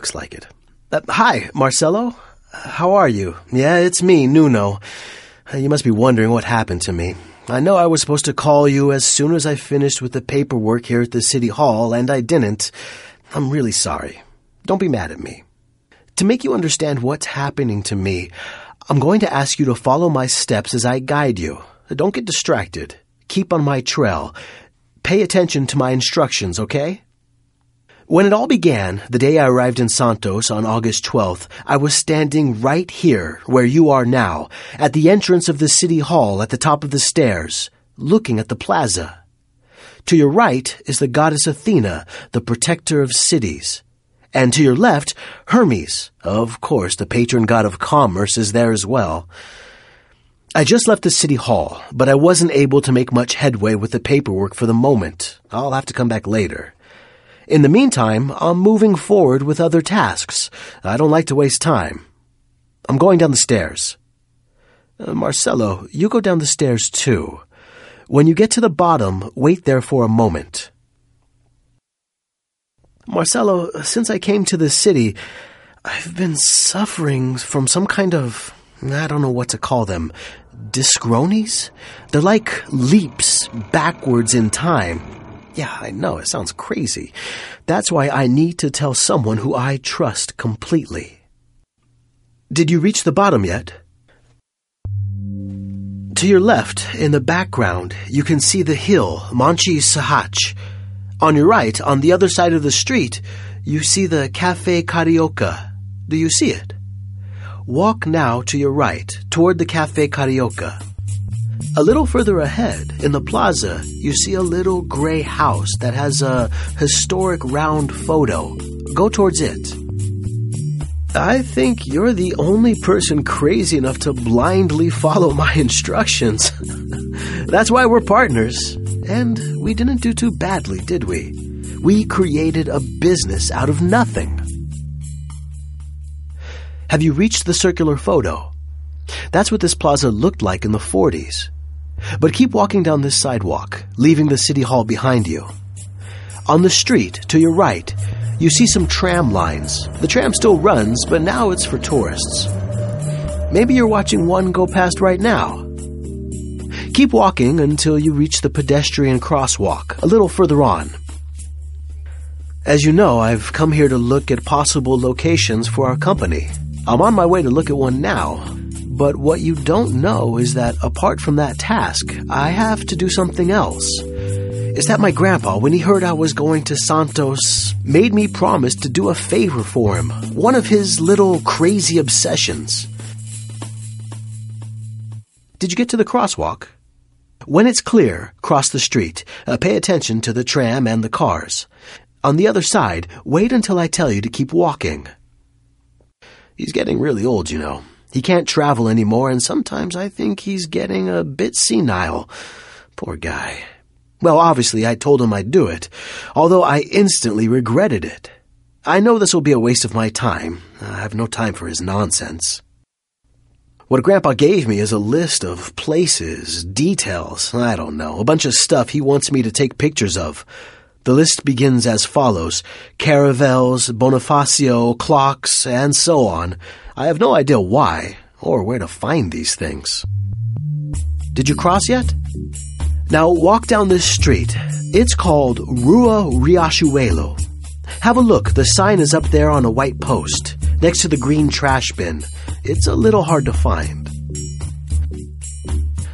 looks like it. Uh, hi, Marcelo. How are you? Yeah, it's me, Nuno. Uh, You must be wondering what happened to me. I know I was supposed to call you as soon as I finished with the paperwork here at the city hall, and I didn't. I'm really sorry. Don't be mad at me. To make you understand what's happening to me, I'm going to ask you to follow my steps as I guide you. Don't get distracted. Keep on my trail. Pay attention to my instructions, okay? When it all began, the day I arrived in Santos on August 12th, I was standing right here, where you are now, at the entrance of the city hall at the top of the stairs, looking at the plaza. To your right is the goddess Athena, the protector of cities. And to your left, Hermes. Of course, the patron god of commerce is there as well. I just left the city hall, but I wasn't able to make much headway with the paperwork for the moment. I'll have to come back later. In the meantime, I'm moving forward with other tasks. I don't like to waste time. I'm going down the stairs. Uh, Marcelo, you go down the stairs too. When you get to the bottom, wait there for a moment. Marcelo, since I came to the city, I've been suffering from some kind of, I don't know what to call them, dischronies? They're like leaps backwards in time. Yeah, I know, it sounds crazy. That's why I need to tell someone who I trust completely. Did you reach the bottom yet? To your left, in the background, you can see the hill, Monte Serrat. On your right, on the other side of the street, you see the Cafe Carioca. Do you see it? Walk now to your right, toward the Cafe Carioca. A little further ahead, in the plaza, you see a little gray house that has a historic round photo. Go towards it. I think you're the only person crazy enough to blindly follow my instructions. That's why we're partners. And we didn't do too badly, did we? We created a business out of nothing. Have you reached the circular photo? That's what this plaza looked like in the 40s. But keep walking down this sidewalk, leaving the city hall behind you. On the street, to your right, you see some tram lines. The tram still runs, but now it's for tourists. Maybe you're watching one go past right now. Keep walking until you reach the pedestrian crosswalk, a little further on. As you know, I've come here to look at possible locations for our company. I'm on my way to look at one now. But what you don't know is that apart from that task, I have to do something else. Is that my grandpa, when he heard I was going to Santos, made me promise to do a favor for him, one of his little crazy obsessions. Did you get to the crosswalk? When it's clear, cross the street. Uh, pay attention to the tram and the cars. On the other side, wait until I tell you to keep walking. He's getting really old, you know. He can't travel anymore, and sometimes I think he's getting a bit senile. Poor guy. Well, obviously, I told him I'd do it, although I instantly regretted it. I know this will be a waste of my time. I have no time for his nonsense. What Grandpa gave me is a list of places, details, I don't know, a bunch of stuff he wants me to take pictures of. The list begins as follows caravels, Bonifacio, clocks, and so on. I have no idea why or where to find these things. Did you cross yet? Now walk down this street. It's called Rua Riachuelo. Have a look. The sign is up there on a white post, next to the green trash bin. It's a little hard to find.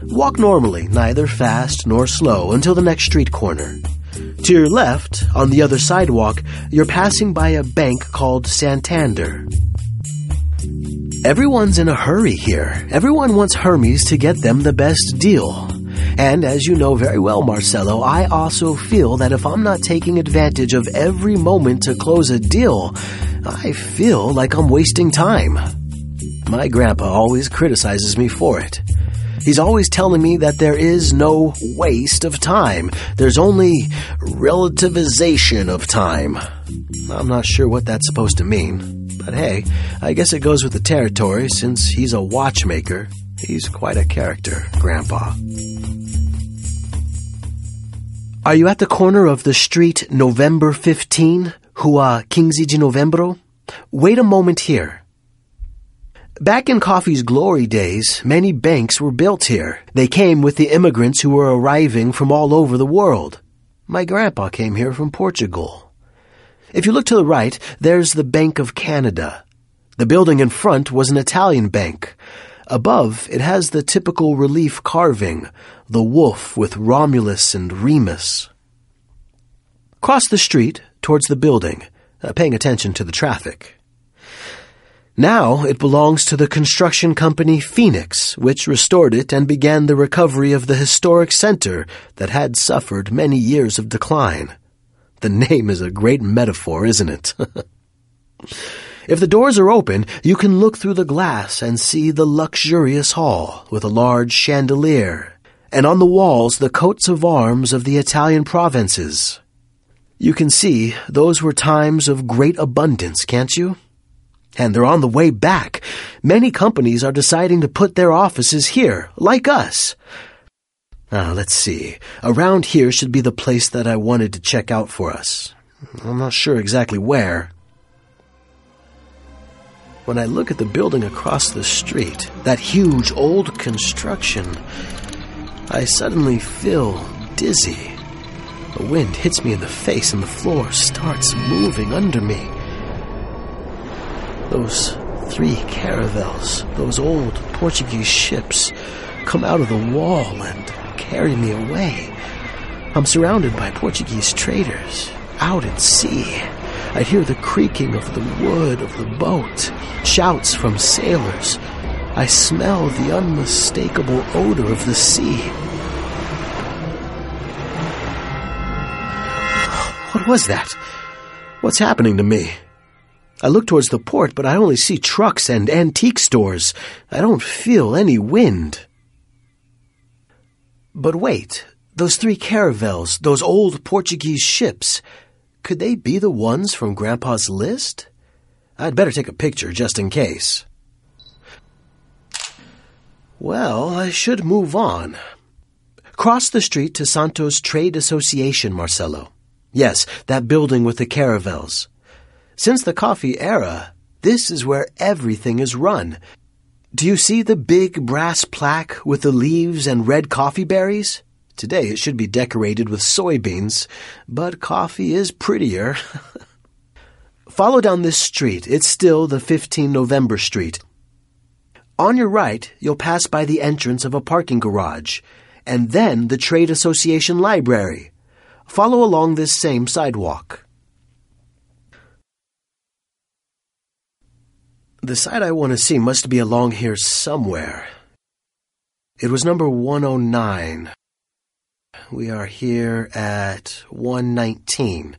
Walk normally, neither fast nor slow, until the next street corner. To your left, on the other sidewalk, you're passing by a bank called Santander. Everyone's in a hurry here. Everyone wants Hermes to get them the best deal. And as you know very well, Marcelo, I also feel that if I'm not taking advantage of every moment to close a deal, I feel like I'm wasting time. My grandpa always criticizes me for it. He's always telling me that there is no waste of time. There's only relativization of time. I'm not sure what that's supposed to mean. But hey, I guess it goes with the territory since he's a watchmaker. He's quite a character, Grandpa. Are you at the corner of the street November 15, Rua 15 de Novembro? Wait a moment here. Back in coffee's glory days, many banks were built here. They came with the immigrants who were arriving from all over the world. My grandpa came here from Portugal. If you look to the right, there's the Bank of Canada. The building in front was an Italian bank. Above, it has the typical relief carving, the wolf with Romulus and Remus. Cross the street towards the building, uh, paying attention to the traffic. Now it belongs to the construction company Phoenix, which restored it and began the recovery of the historic center that had suffered many years of decline. The name is a great metaphor, isn't it? if the doors are open, you can look through the glass and see the luxurious hall with a large chandelier, and on the walls the coats of arms of the Italian provinces. You can see those were times of great abundance, can't you? And they're on the way back. Many companies are deciding to put their offices here, like us. Ah, let's see. Around here should be the place that I wanted to check out for us. I'm not sure exactly where. When I look at the building across the street, that huge old construction, I suddenly feel dizzy. The wind hits me in the face and the floor starts moving under me. Those three caravels, those old Portuguese ships, come out of the wall and carry me away. I'm surrounded by Portuguese traders, out at sea. I hear the creaking of the wood of the boat, shouts from sailors. I smell the unmistakable odor of the sea. What was that? What's happening to me? I look towards the port, but I only see trucks and antique stores. I don't feel any wind. But wait, those three caravels, those old Portuguese ships, could they be the ones from Grandpa's list? I'd better take a picture just in case. Well, I should move on. Cross the street to Santos Trade Association, Marcelo. Yes, that building with the caravels. Since the coffee era, this is where everything is run. Do you see the big brass plaque with the leaves and red coffee berries? Today it should be decorated with soybeans, but coffee is prettier. Follow down this street. It's still the 15 November Street. On your right, you'll pass by the entrance of a parking garage, and then the Trade Association Library. Follow along this same sidewalk. The site I want to see must be along here somewhere. It was number 109. We are here at 119.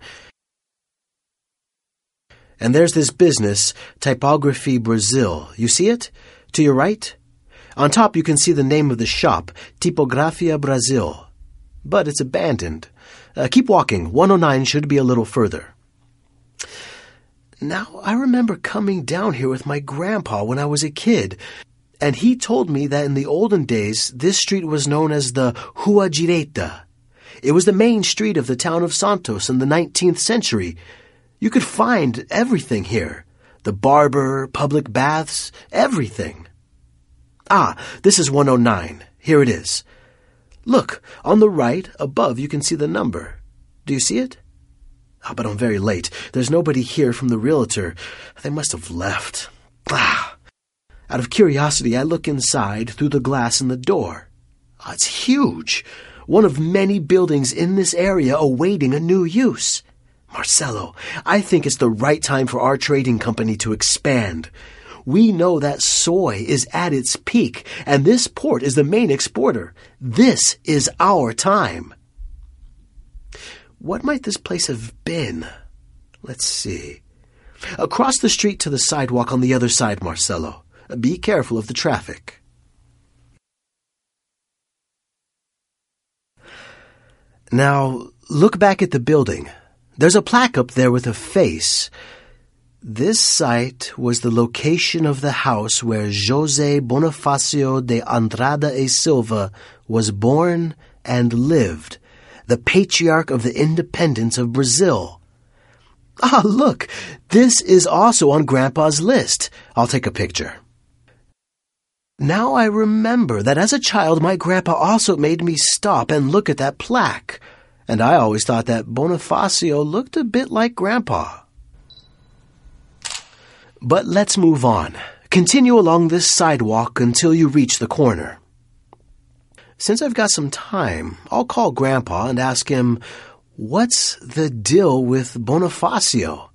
And there's this business, Typography Brazil. You see it? To your right? On top you can see the name of the shop, Tipografia Brasil. But it's abandoned. Uh, keep walking. 109 should be a little further. Now, I remember coming down here with my grandpa when I was a kid, and he told me that in the olden days, this street was known as the Rua Direita. It was the main street of the town of Santos in the 19th century. You could find everything here. The barber, public baths, everything. Ah, this is 109. Here it is. Look, on the right, above, you can see the number. Do you see it? Oh, but I'm very late. There's nobody here from the realtor. They must have left. Ah. Out of curiosity, I look inside through the glass in the door. Oh, it's huge. One of many buildings in this area awaiting a new use. Marcelo, I think it's the right time for our trading company to expand. We know that soy is at its peak, and this port is the main exporter. This is our time. What might this place have been? Let's see. Across the street to the sidewalk on the other side, Marcelo. Be careful of the traffic. Now, look back at the building. There's a plaque up there with a face. This site was the location of the house where José Bonifacio de Andrada e Silva was born and lived the patriarch of the independence of Brazil. Ah, look, this is also on Grandpa's list. I'll take a picture. Now I remember that as a child my grandpa also made me stop and look at that plaque, and I always thought that Bonifacio looked a bit like Grandpa. But let's move on. Continue along this sidewalk until you reach the corner. Since I've got some time, I'll call Grandpa and ask him, What's the deal with Bonifacio?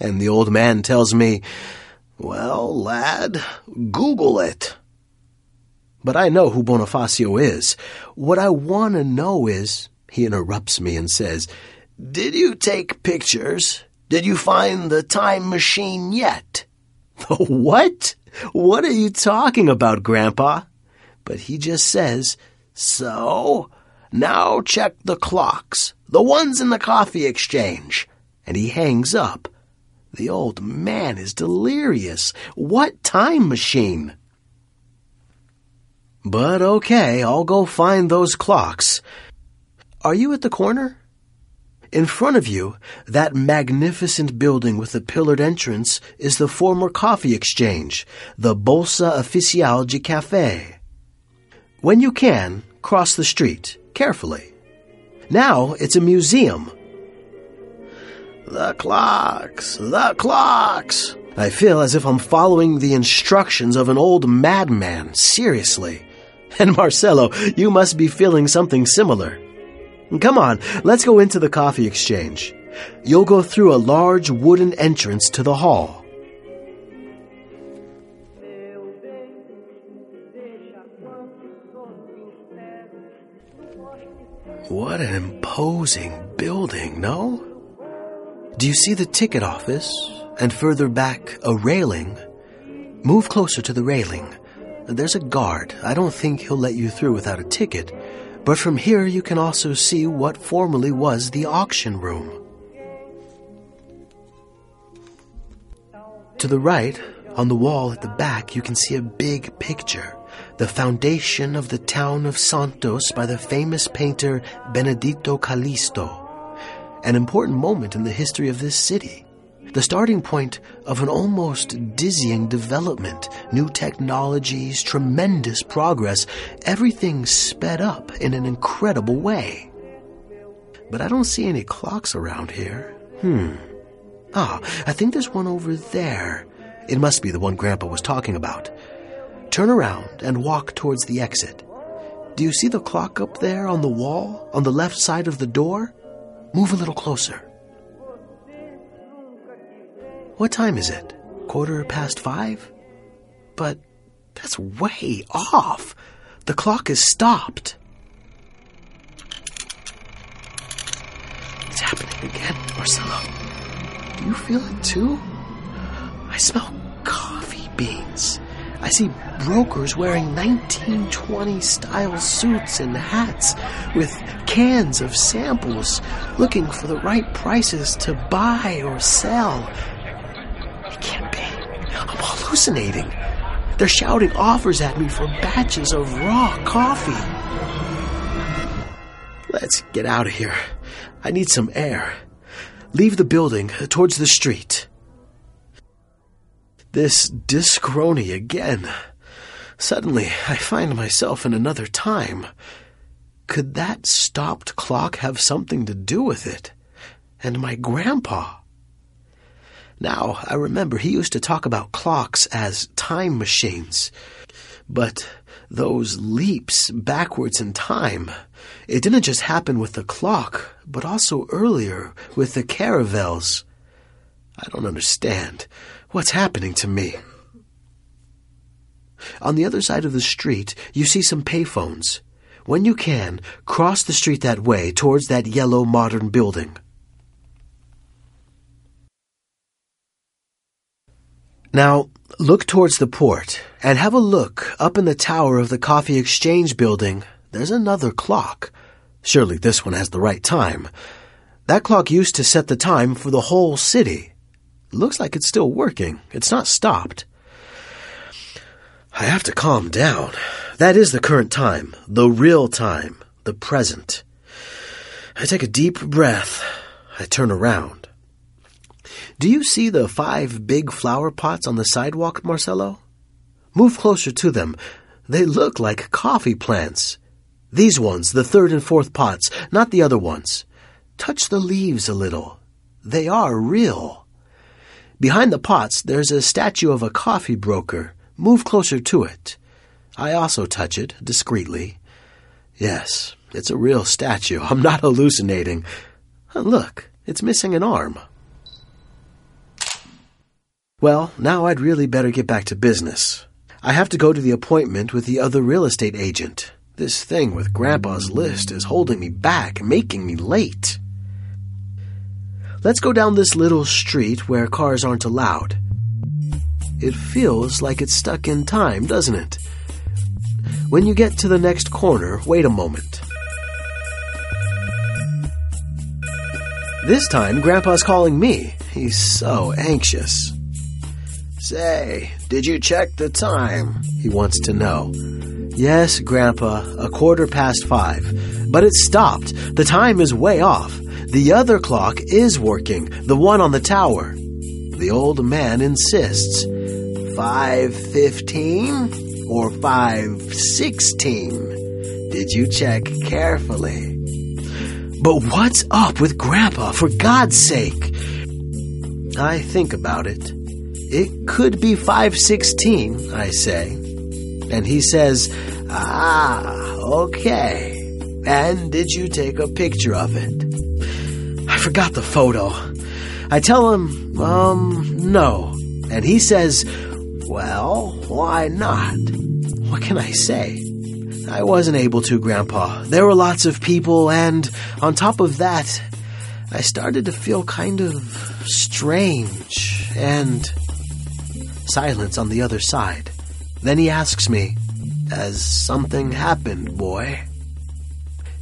And the old man tells me, Well, lad, Google it. But I know who Bonifacio is. What I want to know is, he interrupts me and says, Did you take pictures? Did you find the time machine yet? what? What are you talking about, Grandpa? But he just says, So, now check the clocks, the ones in the coffee exchange. And he hangs up. The old man is delirious. What time machine? But okay, I'll go find those clocks. Are you at the corner? In front of you, that magnificent building with the pillared entrance is the former coffee exchange, the Bolsa Oficial de Café. When you can, cross the street, carefully. Now it's a museum. The clocks, the clocks. I feel as if I'm following the instructions of an old madman, seriously. And Marcelo, you must be feeling something similar. Come on, let's go into the coffee exchange. You'll go through a large wooden entrance to the hall. What an imposing building, no? Do you see the ticket office? And further back, a railing? Move closer to the railing. There's a guard. I don't think he'll let you through without a ticket. But from here you can also see what formerly was the auction room. To the right, on the wall at the back, you can see a big picture. The foundation of the town of Santos by the famous painter Benedito Calixto. An important moment in the history of this city the starting point of an almost dizzying development, new technologies, tremendous progress, everything sped up in an incredible way. But I don't see any clocks around here. Hmm. Ah, I think there's one over there. It must be the one Grandpa was talking about. Turn around and walk towards the exit. Do you see the clock up there on the wall, on the left side of the door? Move a little closer. What time is it? Quarter past five? But that's way off. The clock is stopped. It's happening again, Marcelo. Do you feel it too? I smell coffee beans. I see brokers wearing 1920 style suits and hats with cans of samples looking for the right prices to buy or sell It can't be. I'm hallucinating. They're shouting offers at me for batches of raw coffee. Let's get out of here. I need some air. Leave the building towards the street. This dischrony again. Suddenly, I find myself in another time. Could that stopped clock have something to do with it? And my grandpa? Now, I remember he used to talk about clocks as time machines. But those leaps backwards in time, it didn't just happen with the clock, but also earlier with the caravels. I don't understand. What's happening to me? On the other side of the street, you see some payphones. When you can, cross the street that way towards that yellow modern building. Now, look towards the port and have a look up in the tower of the Coffee Exchange building. There's another clock. Surely this one has the right time. That clock used to set the time for the whole city. Looks like it's still working. It's not stopped. I have to calm down. That is the current time, the real time, the present. I take a deep breath. I turn around. Do you see the five big flower pots on the sidewalk, Marcelo? Move closer to them. They look like coffee plants. These ones, the third and fourth pots, not the other ones. Touch the leaves a little. They are real. Behind the pots, there's a statue of a coffee broker. Move closer to it. I also touch it, discreetly. Yes, it's a real statue. I'm not hallucinating. Uh, look, it's missing an arm. Well, now I'd really better get back to business. I have to go to the appointment with the other real estate agent. This thing with Grandpa's list is holding me back, making me late. Let's go down this little street where cars aren't allowed. It feels like it's stuck in time, doesn't it? When you get to the next corner, wait a moment. This time, Grandpa's calling me. He's so anxious. Say, did you check the time? He wants to know. Yes, Grandpa, a quarter past five. But it stopped. The time is way off. The other clock is working, the one on the tower. The old man insists. Five fifteen or five sixteen? Did you check carefully? But what's up with Grandpa, for God's sake? I think about it. It could be 516, I say. And he says, Ah, okay. And did you take a picture of it? Forgot the photo. I tell him, um, no. And he says, well, why not? What can I say? I wasn't able to, Grandpa. There were lots of people, and on top of that, I started to feel kind of strange and silence on the other side. Then he asks me, Has something happened, boy?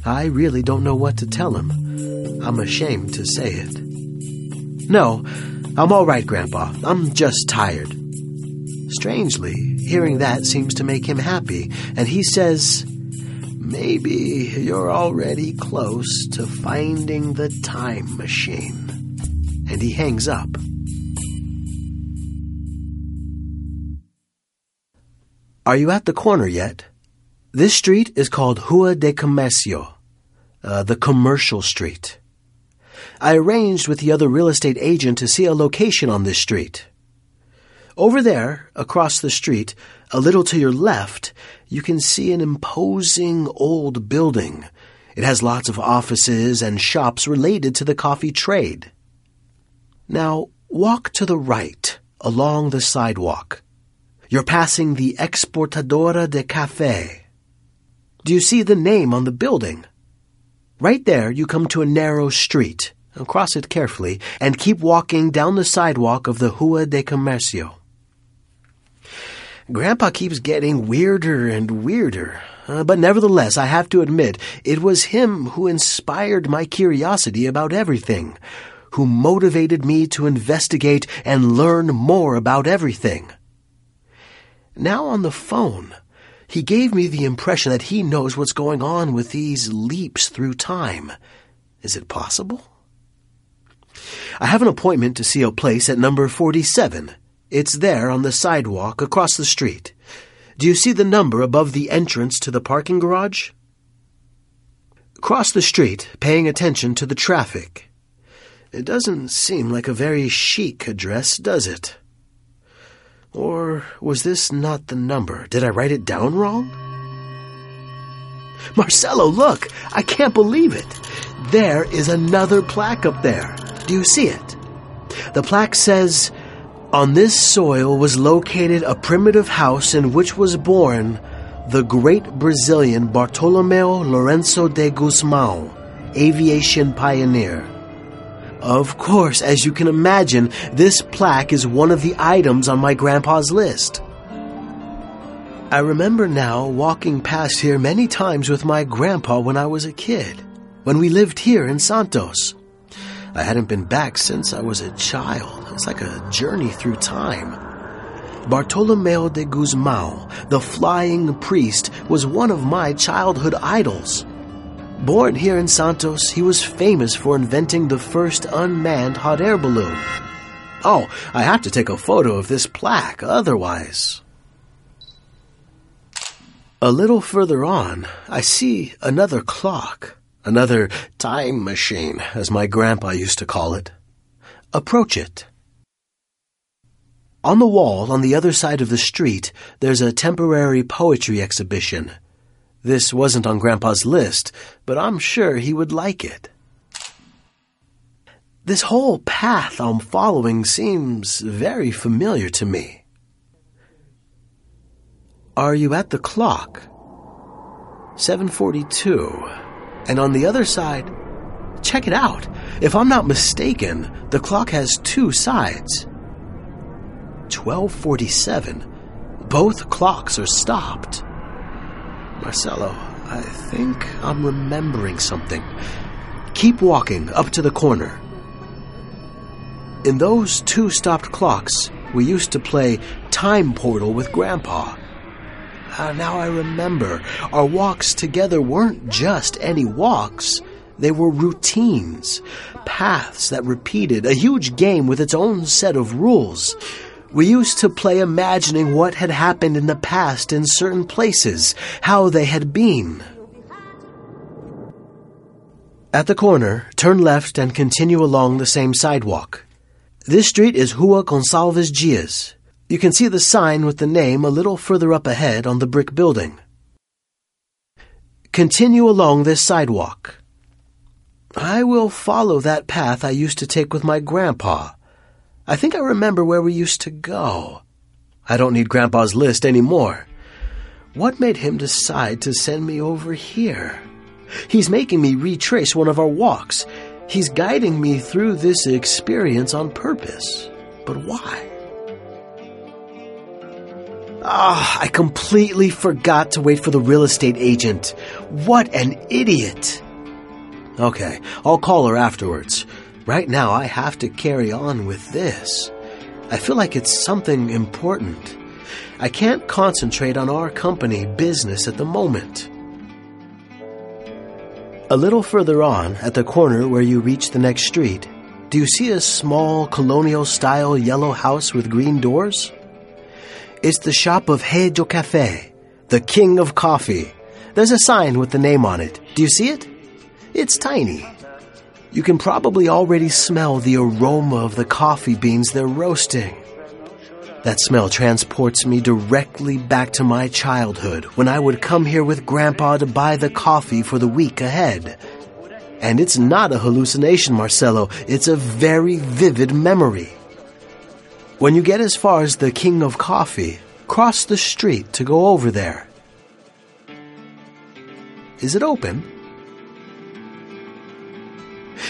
I really don't know what to tell him. I'm ashamed to say it. No, I'm all right, Grandpa. I'm just tired. Strangely, hearing that seems to make him happy, and he says, Maybe you're already close to finding the time machine. And he hangs up. Are you at the corner yet? This street is called Rua de Comercio, uh, the commercial street. I arranged with the other real estate agent to see a location on this street. Over there, across the street, a little to your left, you can see an imposing old building. It has lots of offices and shops related to the coffee trade. Now, walk to the right, along the sidewalk. You're passing the Exportadora de Café. Do you see the name on the building? Right there, you come to a narrow street. Cross it carefully and keep walking down the sidewalk of the Rua de Comercio. Grandpa keeps getting weirder and weirder. Uh, but nevertheless, I have to admit, it was him who inspired my curiosity about everything, who motivated me to investigate and learn more about everything. Now on the phone, he gave me the impression that he knows what's going on with these leaps through time. Is it possible? I have an appointment to see a place at number 47. It's there on the sidewalk across the street. Do you see the number above the entrance to the parking garage? Cross the street, paying attention to the traffic. It doesn't seem like a very chic address, does it? Or was this not the number? Did I write it down wrong? Marcelo, look! I can't believe it! There is another plaque up there. Do you see it? The plaque says, On this soil was located a primitive house in which was born the great Brazilian Bartolomeu Lourenço de Gusmão, aviation pioneer. Of course, as you can imagine, this plaque is one of the items on my grandpa's list. I remember now walking past here many times with my grandpa when I was a kid, when we lived here in Santos. I hadn't been back since I was a child. It's like a journey through time. Bartolomeu de Gusmão, the flying priest, was one of my childhood idols. Born here in Santos, he was famous for inventing the first unmanned hot air balloon. Oh, I have to take a photo of this plaque, otherwise. A little further on, I see another clock, another time machine, as my grandpa used to call it. Approach it. On the wall on the other side of the street, there's a temporary poetry exhibition. This wasn't on Grandpa's list, but I'm sure he would like it. This whole path I'm following seems very familiar to me. Are you at the clock? 742. And on the other side, check it out. If I'm not mistaken, the clock has two sides. 1247. Both clocks are stopped. Marcelo, I think I'm remembering something. Keep walking up to the corner. In those two stopped clocks, we used to play Time Portal with Grandpa. Uh, now I remember, our walks together weren't just any walks. They were routines, paths that repeated, a huge game with its own set of rules. We used to play imagining what had happened in the past in certain places, how they had been. At the corner, turn left and continue along the same sidewalk. This street is Rua Gonçalves Dias. You can see the sign with the name a little further up ahead on the brick building. Continue along this sidewalk. I will follow that path I used to take with my grandpa. I think I remember where we used to go. I don't need Grandpa's list anymore. What made him decide to send me over here? He's making me retrace one of our walks. He's guiding me through this experience on purpose. But why? Ah, I completely forgot to wait for the real estate agent. What an idiot! Okay, I'll call her afterwards. Right now, I have to carry on with this. I feel like it's something important. I can't concentrate on our company business at the moment. A little further on, at the corner where you reach the next street, do you see a small colonial style yellow house with green doors? It's the shop of Rei do Café, the king of coffee. There's a sign with the name on it. Do you see it? It's tiny. You can probably already smell the aroma of the coffee beans they're roasting. That smell transports me directly back to my childhood when I would come here with Grandpa to buy the coffee for the week ahead. And it's not a hallucination, Marcelo. It's a very vivid memory. When you get as far as the King of Coffee, cross the street to go over there. Is it open?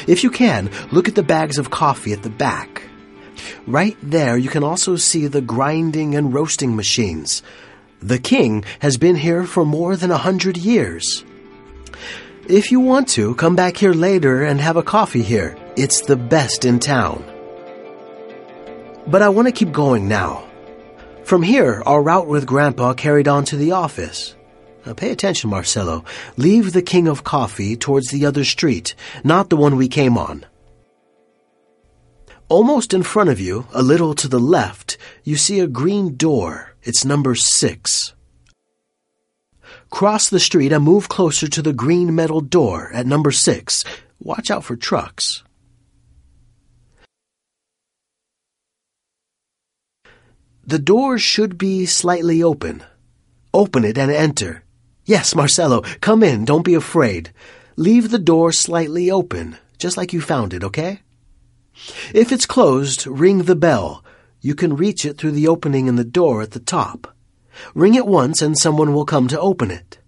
If you can, look at the bags of coffee at the back. Right there, you can also see the grinding and roasting machines. The king has been here for more than a hundred years. If you want to, come back here later and have a coffee here. It's the best in town. But I want to keep going now. From here, our route with Grandpa carried on to the office. Now pay attention, Marcelo. Leave the King of Coffee towards the other street, not the one we came on. Almost in front of you, a little to the left, you see a green door. It's number six. Cross the street and move closer to the green metal door at number six. Watch out for trucks. The door should be slightly open. Open it and enter. Yes, Marcelo, come in. Don't be afraid. Leave the door slightly open, just like you found it, okay? If it's closed, ring the bell. You can reach it through the opening in the door at the top. Ring it once and someone will come to open it.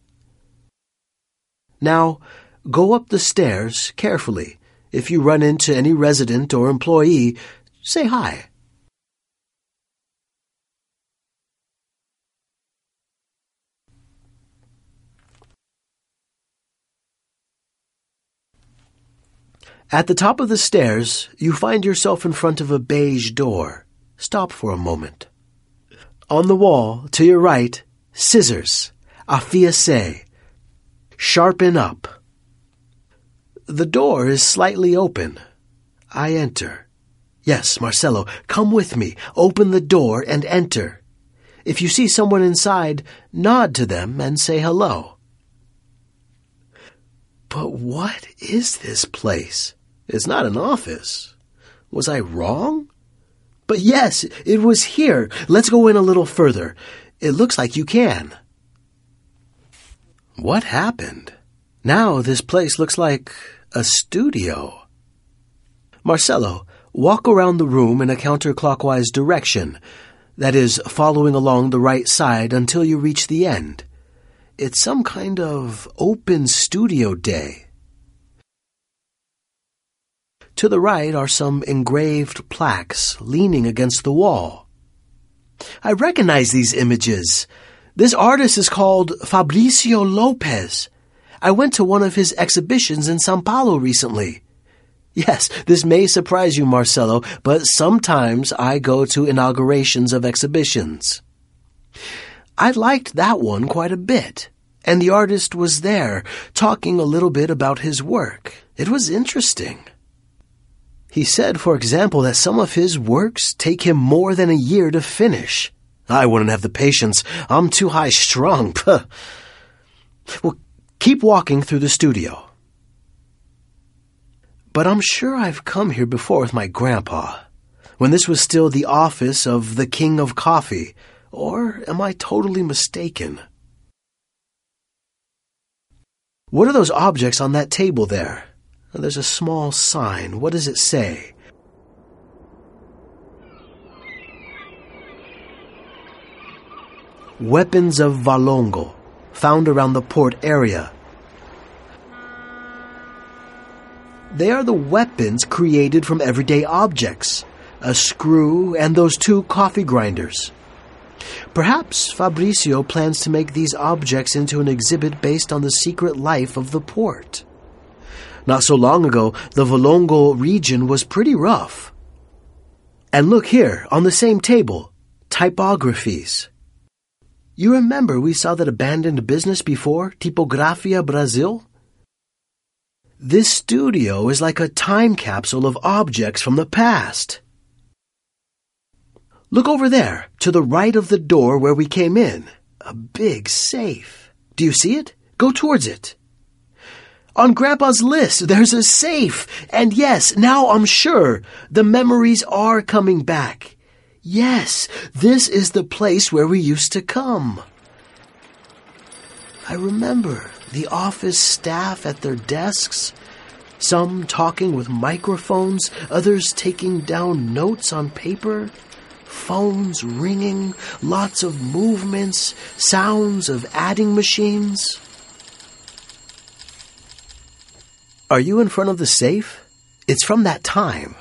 Now, go up the stairs carefully. If you run into any resident or employee, say hi. At the top of the stairs, you find yourself in front of a beige door. Stop for a moment. On the wall, to your right, scissors. Afia-se. Sharpen up. The door is slightly open. I enter. Yes, Marcelo, come with me. Open the door and enter. If you see someone inside, nod to them and say hello. But what is this place? It's not an office. Was I wrong? But yes, it was here. Let's go in a little further. It looks like you can. What happened? Now this place looks like a studio. Marcelo, walk around the room in a counterclockwise direction. That is, following along the right side until you reach the end. It's some kind of open studio day. To the right are some engraved plaques leaning against the wall. I recognize these images. This artist is called Fabricio Lopes. I went to one of his exhibitions in Sao Paulo recently. Yes, this may surprise you, Marcelo, but sometimes I go to inaugurations of exhibitions. I liked that one quite a bit, and the artist was there, talking a little bit about his work. It was interesting. He said, for example, that some of his works take him more than a year to finish. I wouldn't have the patience. I'm too high strung. well, keep walking through the studio. But I'm sure I've come here before with my grandpa, when this was still the office of the King of Coffee, or am I totally mistaken? What are those objects on that table there? There's a small sign. What does it say? Weapons of Valongo, found around the port area. They are the weapons created from everyday objects a screw and those two coffee grinders. Perhaps Fabricio plans to make these objects into an exhibit based on the secret life of the port. Not so long ago, the Valongo region was pretty rough. And look here, on the same table, typographies. You remember we saw that abandoned business before, Tipografia Brasil? This studio is like a time capsule of objects from the past. Look over there, to the right of the door where we came in. A big safe. Do you see it? Go towards it. On Grandpa's list, there's a safe. And yes, now I'm sure the memories are coming back. Yes, this is the place where we used to come. I remember the office staff at their desks, some talking with microphones, others taking down notes on paper, phones ringing, lots of movements, sounds of adding machines. Are you in front of the safe? It's from that time.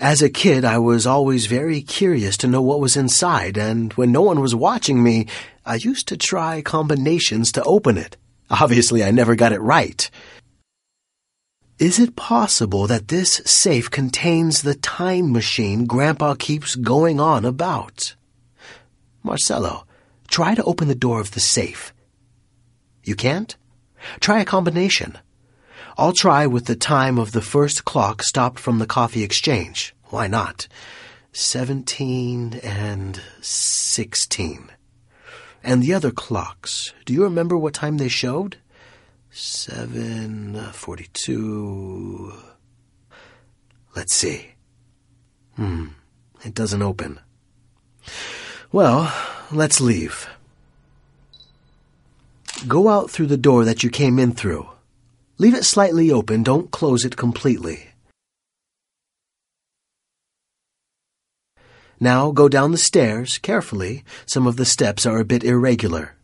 As a kid, I was always very curious to know what was inside, and when no one was watching me, I used to try combinations to open it. Obviously, I never got it right. Is it possible that this safe contains the time machine Grandpa keeps going on about? Marcelo, try to open the door of the safe. You can't? Try a combination. I'll try with the time of the first clock stopped from the coffee exchange. Why not? Seventeen and sixteen. And the other clocks, do you remember what time they showed? Seven forty-two. Let's see. Hmm, it doesn't open. Well, let's leave. Go out through the door that you came in through. Leave it slightly open, don't close it completely. Now go down the stairs carefully. Some of the steps are a bit irregular.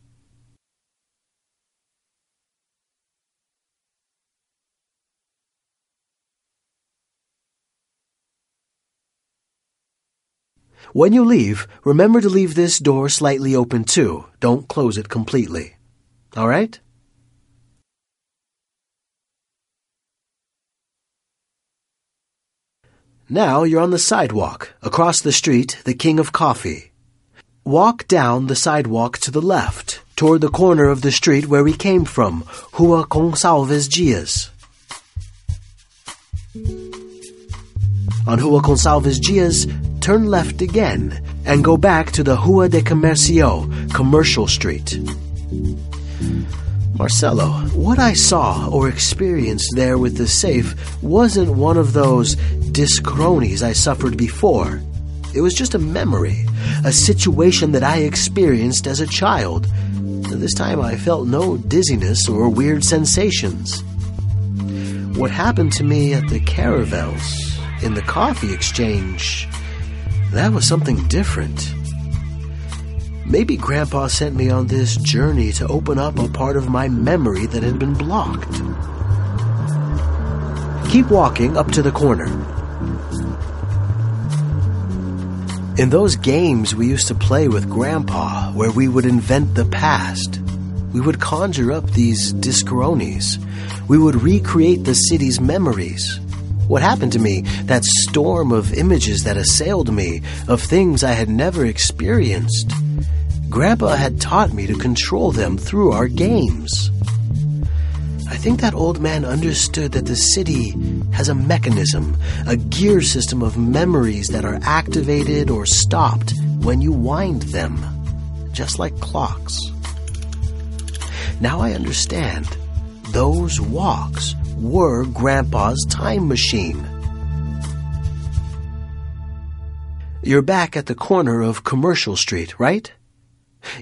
When you leave, remember to leave this door slightly open too. Don't close it completely. All right? Now you're on the sidewalk, across the street, the King of Coffee. Walk down the sidewalk to the left, toward the corner of the street where we came from, Rua Gonçalves Dias. On Rua Gonçalves Dias, turn left again and go back to the Rua de Comercio, Commercial Street. Marcelo, what I saw or experienced there with the safe wasn't one of those dischronies I suffered before. It was just a memory, a situation that I experienced as a child. This time I felt no dizziness or weird sensations. What happened to me at the caravels, in the coffee exchange, that was something different. Maybe Grandpa sent me on this journey to open up a part of my memory that had been blocked. Keep walking up to the corner. In those games we used to play with Grandpa, where we would invent the past, we would conjure up these dischronies. We would recreate the city's memories. What happened to me, that storm of images that assailed me, of things I had never experienced. Grandpa had taught me to control them through our games. I think that old man understood that the city has a mechanism, a gear system of memories that are activated or stopped when you wind them, just like clocks. Now I understand. Those walks were Grandpa's time machine. You're back at the corner of Commercial Street, right?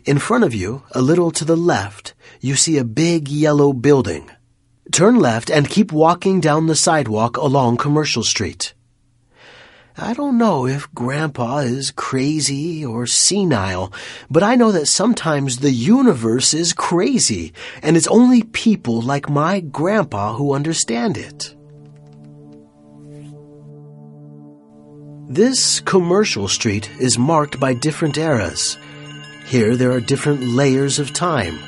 In front of you, a little to the left, you see a big yellow building. Turn left and keep walking down the sidewalk along Commercial Street. I don't know if Grandpa is crazy or senile, but I know that sometimes the universe is crazy, and it's only people like my grandpa who understand it. This commercial street is marked by different eras. Here there are different layers of time.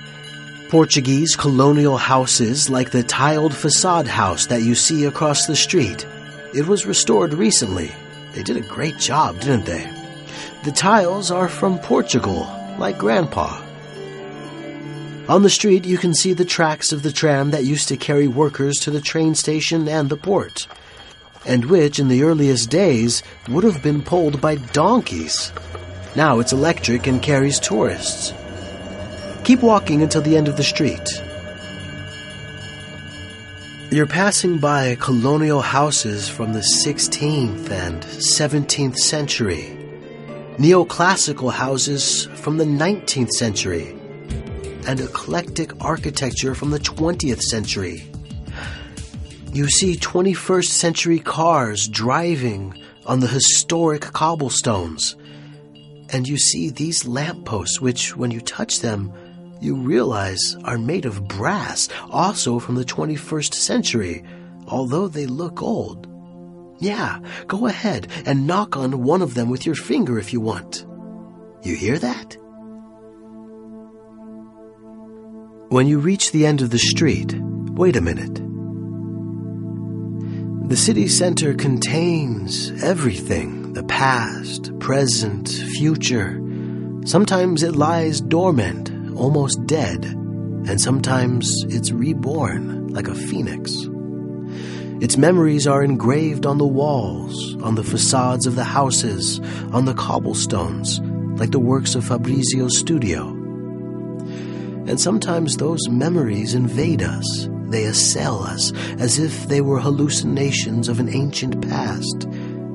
Portuguese colonial houses like the tiled facade house that you see across the street. It was restored recently. They did a great job, didn't they? The tiles are from Portugal, like Grandpa. On the street, you can see the tracks of the tram that used to carry workers to the train station and the port, and which, in the earliest days, would have been pulled by donkeys. Now it's electric and carries tourists. Keep walking until the end of the street. You're passing by colonial houses from the 16th and 17th century, neoclassical houses from the 19th century, and eclectic architecture from the 20th century. You see 21st century cars driving on the historic cobblestones, and you see these lampposts, which, when you touch them, you realize are made of brass, also from the 21st century, although they look old. Yeah, go ahead and knock on one of them with your finger if you want. You hear that? When you reach the end of the street, wait a minute. The city center contains everything the past, present, future. Sometimes it lies dormant almost dead, and sometimes it's reborn like a phoenix. Its memories are engraved on the walls, on the facades of the houses, on the cobblestones, like the works of Fabricio's studio. And sometimes those memories invade us. They assail us as if they were hallucinations of an ancient past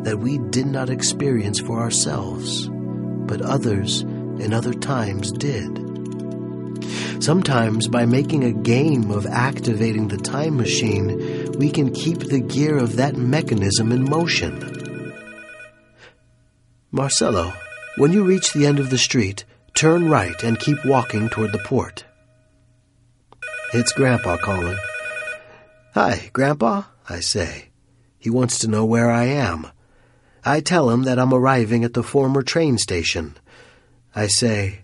that we did not experience for ourselves, but others in other times did. Sometimes, by making a game of activating the time machine, we can keep the gear of that mechanism in motion. Marcelo, when you reach the end of the street, turn right and keep walking toward the port. It's Grandpa calling. Hi, Grandpa, I say. He wants to know where I am. I tell him that I'm arriving at the former train station. I say,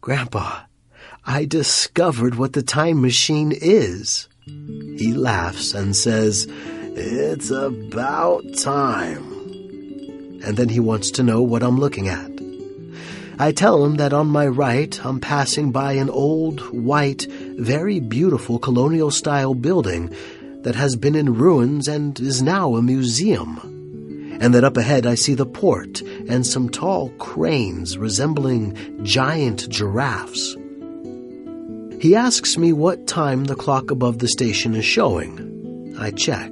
Grandpa, I discovered what the time machine is. He laughs and says, It's about time. And then he wants to know what I'm looking at. I tell him that on my right I'm passing by an old, white, very beautiful colonial style building, that has been in ruins and is now a museum, and that up ahead I see the port and some tall cranes resembling giant giraffes. He asks me what time the clock above the station is showing. I check.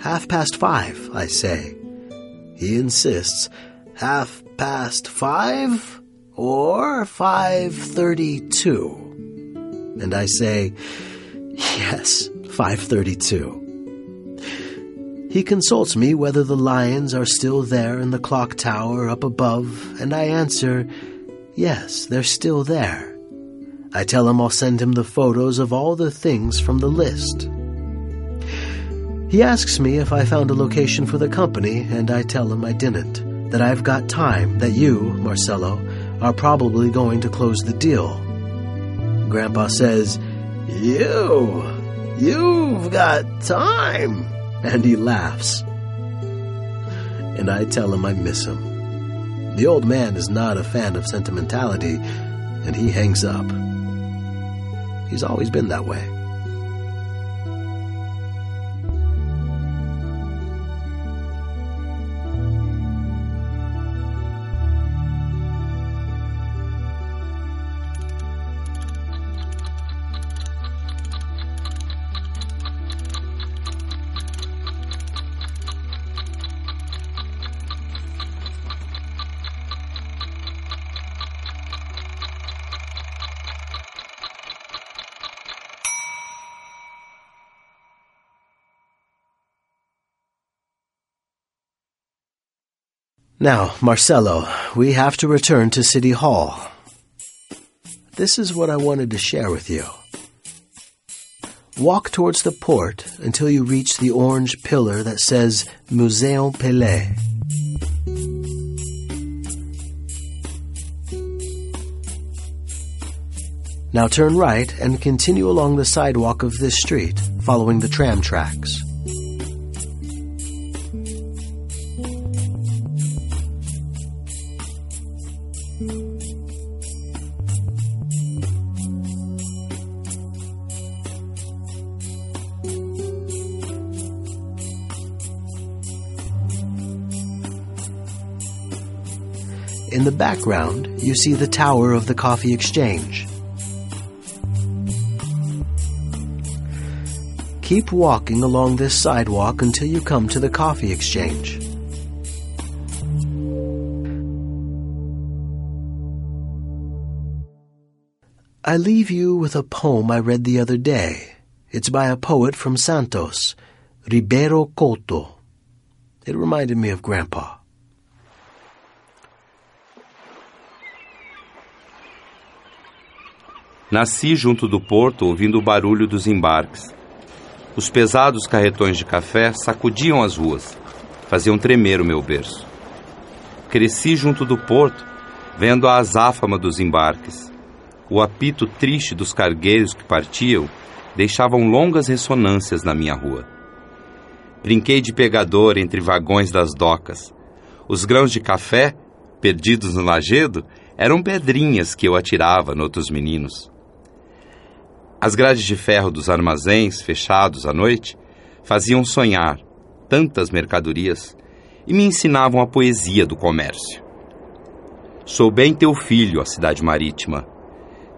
Half past five, I say. He insists, half past five or 532? And I say, yes, 532. He consults me whether the lions are still there in the clock tower up above, and I answer, yes, they're still there. I tell him I'll send him the photos of all the things from the list. He asks me if I found a location for the company, and I tell him I didn't, that I've got time, that you, Marcelo, are probably going to close the deal. Grandpa says, You! You've got time! And he laughs. And I tell him I miss him. The old man is not a fan of sentimentality, and he hangs up. He's always been that way. Now, Marcelo, we have to return to City Hall. This is what I wanted to share with you. Walk towards the port until you reach the orange pillar that says Museu Pelé. Now turn right and continue along the sidewalk of this street, following the tram tracks. The background, you see the tower of the coffee exchange. Keep walking along this sidewalk until you come to the coffee exchange. I leave you with a poem I read the other day. It's by a poet from Santos, Ribeiro Couto. It reminded me of Grandpa. Nasci junto do porto ouvindo o barulho dos embarques. Os pesados carretões de café sacudiam as ruas, faziam tremer o meu berço. Cresci junto do porto, vendo a azáfama dos embarques. O apito triste dos cargueiros que partiam deixavam longas ressonâncias na minha rua. Brinquei de pegador entre vagões das docas. Os grãos de café, perdidos no lajedo, eram pedrinhas que eu atirava noutros meninos. As grades de ferro dos armazéns, fechados à noite, faziam sonhar tantas mercadorias e me ensinavam a poesia do comércio. Sou bem teu filho, a cidade marítima.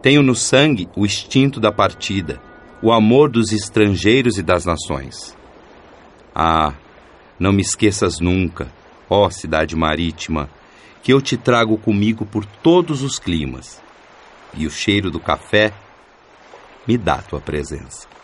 Tenho no sangue o instinto da partida, o amor dos estrangeiros e das nações. Ah, não me esqueças nunca, ó cidade marítima, que eu te trago comigo por todos os climas. E o cheiro do café me dá tua presença.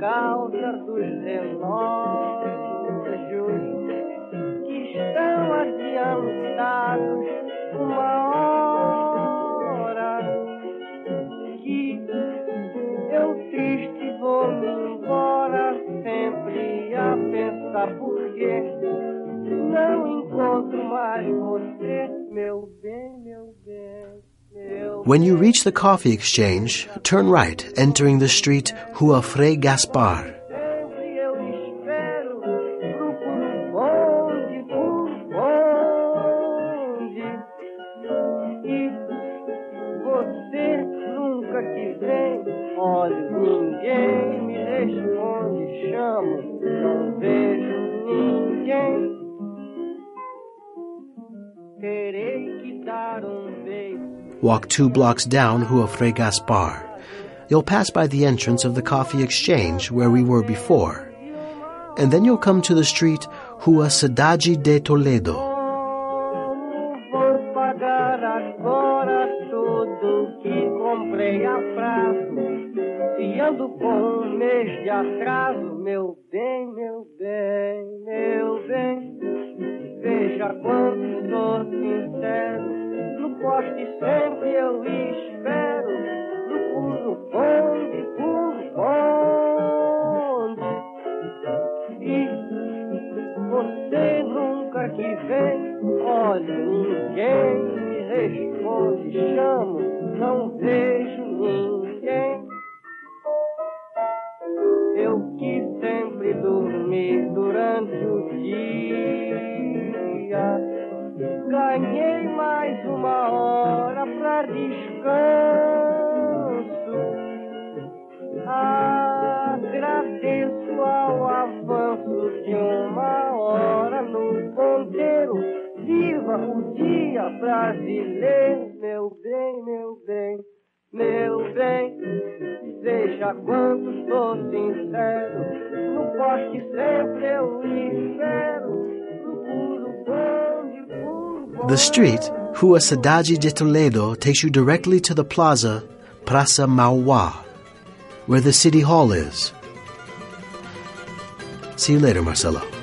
Calças dos relógios. When you reach the coffee exchange, turn right, entering the street Rua Frei Gaspar. Two blocks down Rua Gaspar. You'll pass by the entrance of the coffee exchange where we were before. And then you'll come to the street Rua de Toledo. Veja quanto sincero, no poste sempre eu espero, procuro bonde por bonde. E você nunca que vem, olha, ninguém responde, chamo, não vejo ninguém. Eu que sempre dormi durante o dia, uma hora pra descanso. Agradeço ao avanço de uma hora no ponteiro. Viva o dia brasileiro, meu bem, meu bem, meu bem. Veja quanto sou sincero, no poste sempre eu espero. The street Cidade de Toledo takes you directly to the plaza Praça Mauá, where the city hall is. See you later, Marcelo.